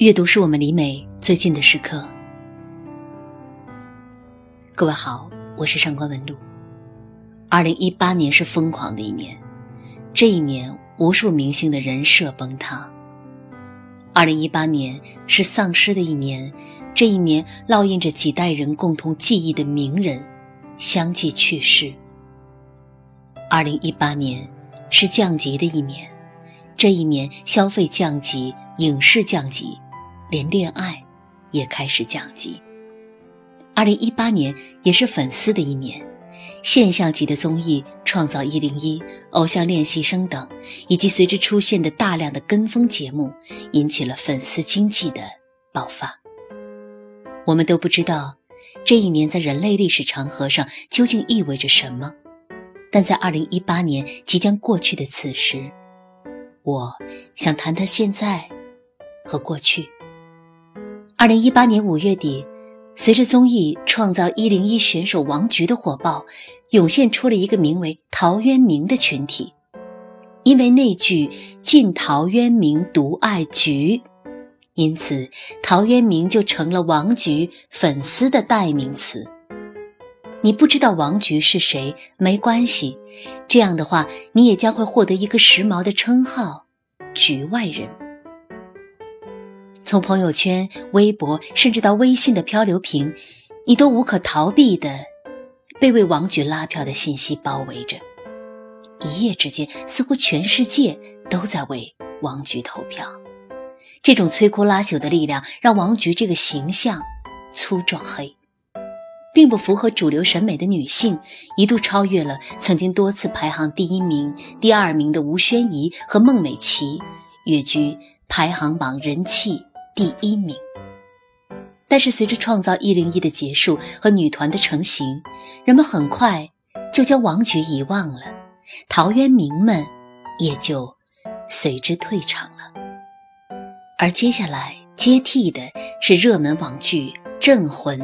阅读是我们离美最近的时刻。各位好，我是上官文露。二零一八年是疯狂的一年，这一年无数明星的人设崩塌。二零一八年是丧尸的一年，这一年烙印着几代人共同记忆的名人相继去世。二零一八年是降级的一年，这一年消费降级，影视降级。连恋爱也开始降级。二零一八年也是粉丝的一年，现象级的综艺《创造一零一》《偶像练习生》等，以及随之出现的大量的跟风节目，引起了粉丝经济的爆发。我们都不知道这一年在人类历史长河上究竟意味着什么，但在二零一八年即将过去的此时，我想谈谈现在和过去。二零一八年五月底，随着综艺《创造一零一》选手王菊的火爆，涌现出了一个名为陶渊明的群体。因为那句“晋陶渊明，独爱菊”，因此陶渊明就成了王菊粉丝的代名词。你不知道王菊是谁，没关系，这样的话，你也将会获得一个时髦的称号——局外人。从朋友圈、微博，甚至到微信的漂流瓶，你都无可逃避的被为王菊拉票的信息包围着。一夜之间，似乎全世界都在为王菊投票。这种摧枯拉朽的力量，让王菊这个形象粗壮黑，并不符合主流审美的女性，一度超越了曾经多次排行第一名、第二名的吴宣仪和孟美岐，跃居排行榜人气。第一名。但是随着《创造一零一》的结束和女团的成型，人们很快就将王菊遗忘了，陶渊明们也就随之退场了。而接下来接替的是热门网剧《镇魂》，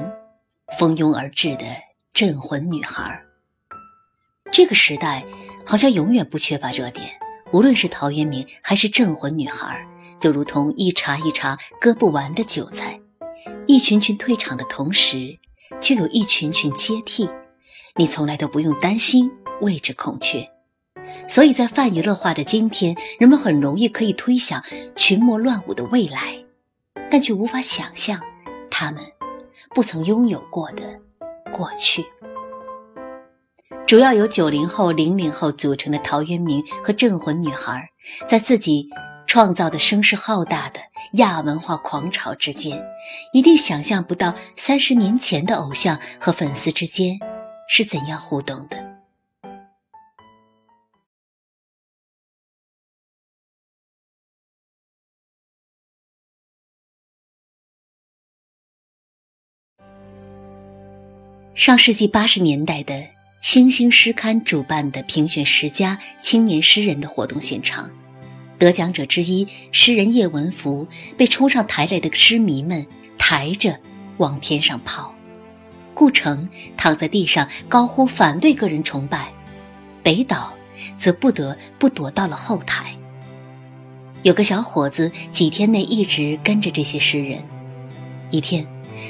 蜂拥而至的镇魂女孩。这个时代好像永远不缺乏热点，无论是陶渊明还是镇魂女孩。就如同一茬一茬割不完的韭菜，一群群退场的同时，就有一群群接替，你从来都不用担心位置空缺。所以在泛娱乐化的今天，人们很容易可以推想群魔乱舞的未来，但却无法想象他们不曾拥有过的过去。主要由九零后、零零后组成的陶渊明和镇魂女孩，在自己。创造的声势浩大的亚文化狂潮之间，一定想象不到三十年前的偶像和粉丝之间是怎样互动的。上世纪八十年代的《星星诗刊》主办的评选十佳青年诗人的活动现场。得奖者之一，诗人叶文福被冲上台来的诗迷们抬着往天上抛，顾城躺在地上高呼反对个人崇拜，北岛则不得不躲到了后台。有个小伙子几天内一直跟着这些诗人，一天，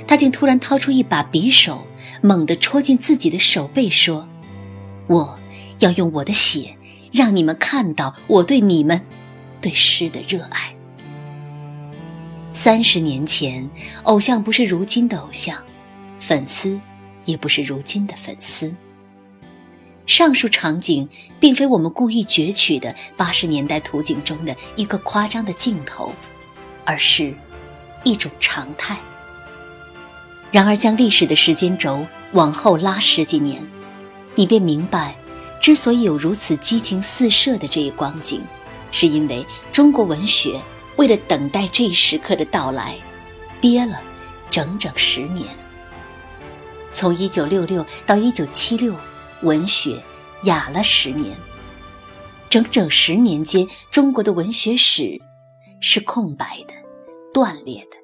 他竟突然掏出一把匕首，猛地戳进自己的手背，说：“我要用我的血，让你们看到我对你们。”对诗的热爱。三十年前，偶像不是如今的偶像，粉丝也不是如今的粉丝。上述场景并非我们故意攫取的八十年代图景中的一个夸张的镜头，而是一种常态。然而，将历史的时间轴往后拉十几年，你便明白，之所以有如此激情四射的这一光景。是因为中国文学为了等待这一时刻的到来，憋了整整十年。从一九六六到一九七六，文学哑了十年。整整十年间，中国的文学史是空白的、断裂的。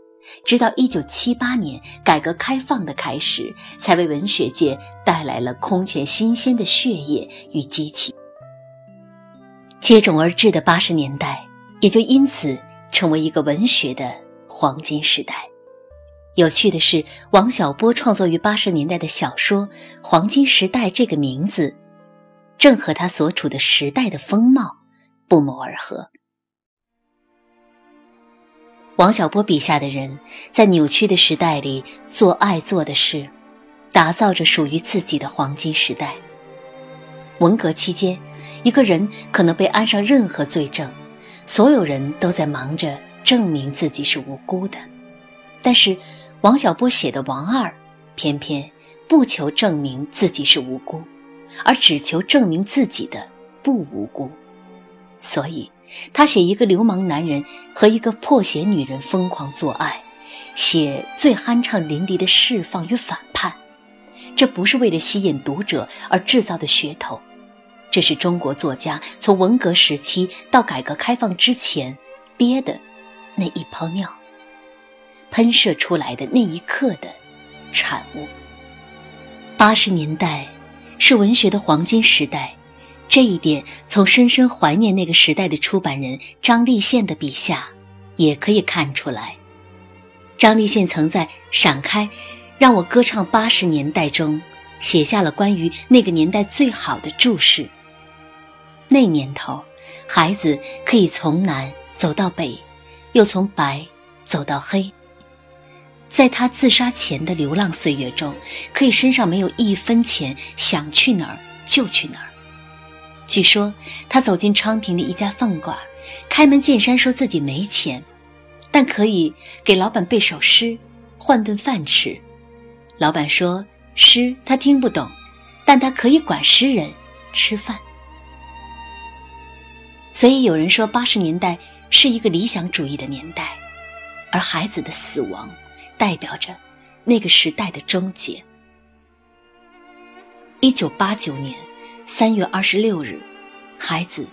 直到一九七八年，改革开放的开始，才为文学界带来了空前新鲜的血液与激情。接踵而至的八十年代，也就因此成为一个文学的黄金时代。有趣的是，王小波创作于八十年代的小说《黄金时代》这个名字，正和他所处的时代的风貌不谋而合。王小波笔下的人在扭曲的时代里做爱做的事，打造着属于自己的黄金时代。文革期间，一个人可能被安上任何罪证，所有人都在忙着证明自己是无辜的，但是。王小波写的王二，偏偏不求证明自己是无辜，而只求证明自己的不无辜。所以，他写一个流氓男人和一个破鞋女人疯狂做爱，写最酣畅淋漓的释放与反叛。这不是为了吸引读者而制造的噱头，这是中国作家从文革时期到改革开放之前憋的那一泡尿。喷射出来的那一刻的产物。八十年代是文学的黄金时代，这一点从深深怀念那个时代的出版人张立宪的笔下也可以看出来。张立宪曾在《闪开，让我歌唱八十年代》中写下了关于那个年代最好的注释。那年头，孩子可以从南走到北，又从白走到黑。在他自杀前的流浪岁月中，可以身上没有一分钱，想去哪儿就去哪儿。据说他走进昌平的一家饭馆，开门见山说自己没钱，但可以给老板背首诗，换顿饭吃。老板说诗他听不懂，但他可以管诗人吃饭。所以有人说八十年代是一个理想主义的年代，而孩子的死亡。代表着那个时代的终结。一九八九年三月二十六日，孩子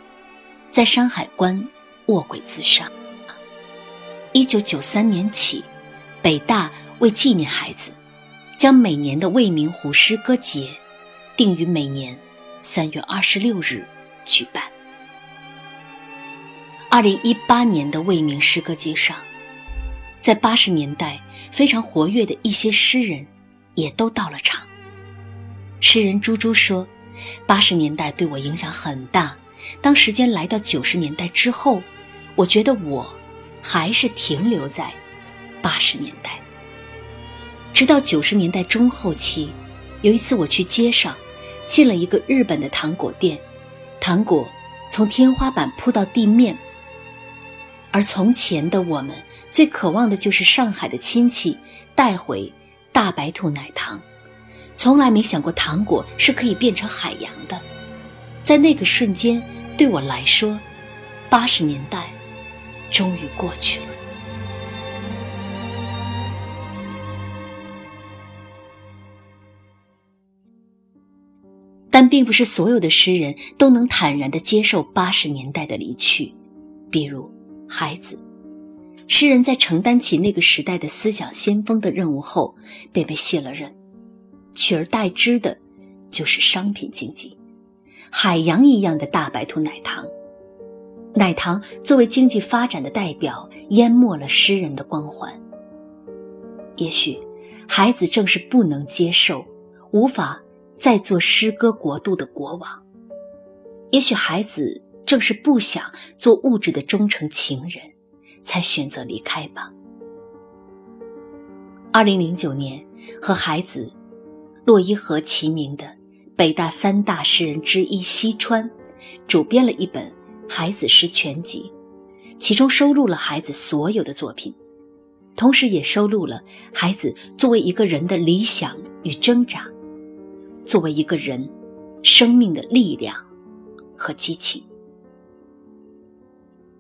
在山海关卧轨自杀。一九九三年起，北大为纪念孩子，将每年的未名湖诗歌节定于每年三月二十六日举办。二零一八年的未名诗歌节上。在八十年代非常活跃的一些诗人，也都到了场。诗人朱朱说：“八十年代对我影响很大。当时间来到九十年代之后，我觉得我还是停留在八十年代。直到九十年代中后期，有一次我去街上，进了一个日本的糖果店，糖果从天花板铺到地面。而从前的我们。”最渴望的就是上海的亲戚带回大白兔奶糖，从来没想过糖果是可以变成海洋的。在那个瞬间，对我来说，八十年代终于过去了。但并不是所有的诗人都能坦然的接受八十年代的离去，比如孩子。诗人在承担起那个时代的思想先锋的任务后，便被卸了任，取而代之的，就是商品经济，海洋一样的大白兔奶糖。奶糖作为经济发展的代表，淹没了诗人的光环。也许，孩子正是不能接受，无法再做诗歌国度的国王；也许，孩子正是不想做物质的忠诚情人。才选择离开吧。二零零九年，和孩子洛伊河齐名的北大三大诗人之一西川，主编了一本《孩子诗全集》，其中收录了孩子所有的作品，同时也收录了孩子作为一个人的理想与挣扎，作为一个人生命的力量和激情。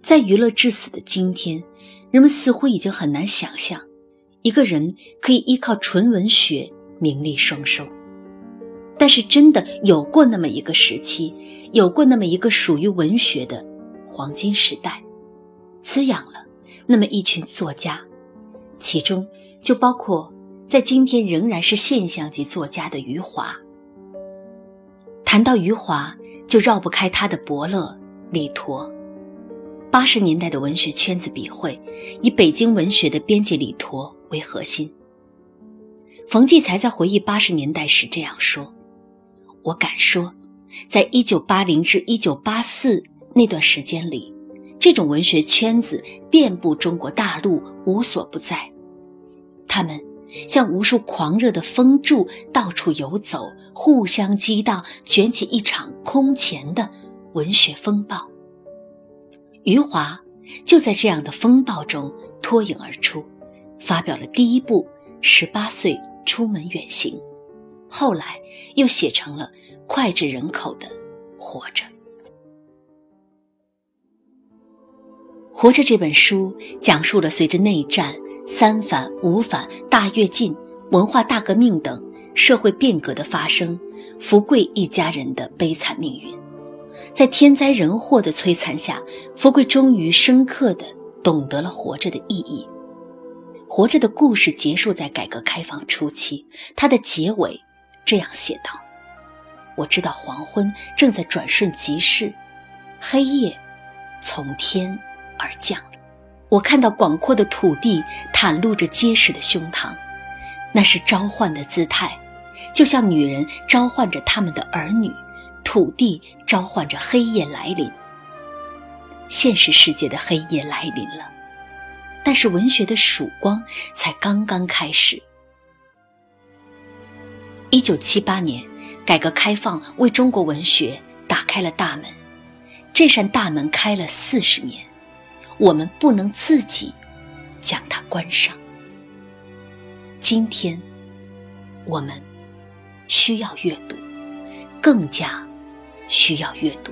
在娱乐至死的今天，人们似乎已经很难想象，一个人可以依靠纯文学名利双收。但是，真的有过那么一个时期，有过那么一个属于文学的黄金时代，滋养了那么一群作家，其中就包括在今天仍然是现象级作家的余华。谈到余华，就绕不开他的伯乐李陀。八十年代的文学圈子笔会，以北京文学的编辑李陀为核心。冯骥才在回忆八十年代时这样说：“我敢说，在一九八零至一九八四那段时间里，这种文学圈子遍布中国大陆，无所不在。他们像无数狂热的风柱，到处游走，互相激荡，卷起一场空前的文学风暴。余华就在这样的风暴中脱颖而出，发表了第一部《十八岁》。”出门远行，后来又写成了脍炙人口的《活着》。《活着》这本书讲述了随着内战、三反、五反、大跃进、文化大革命等社会变革的发生，福贵一家人的悲惨命运。在天灾人祸的摧残下，福贵终于深刻的懂得了活着的意义。活着的故事结束在改革开放初期，它的结尾这样写道：“我知道黄昏正在转瞬即逝，黑夜从天而降。我看到广阔的土地袒露着结实的胸膛，那是召唤的姿态，就像女人召唤着他们的儿女，土地召唤着黑夜来临。现实世界的黑夜来临了。”但是文学的曙光才刚刚开始。一九七八年，改革开放为中国文学打开了大门，这扇大门开了四十年，我们不能自己将它关上。今天，我们需要阅读，更加需要阅读。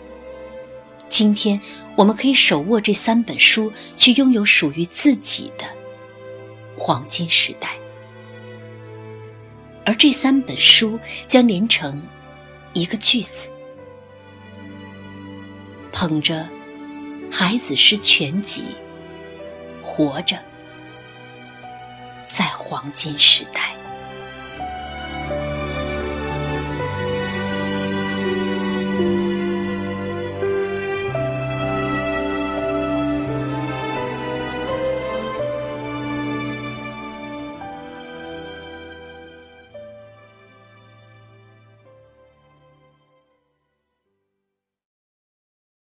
今天，我们可以手握这三本书，去拥有属于自己的黄金时代。而这三本书将连成一个句子：捧着《孩子诗全集》，活着，在黄金时代。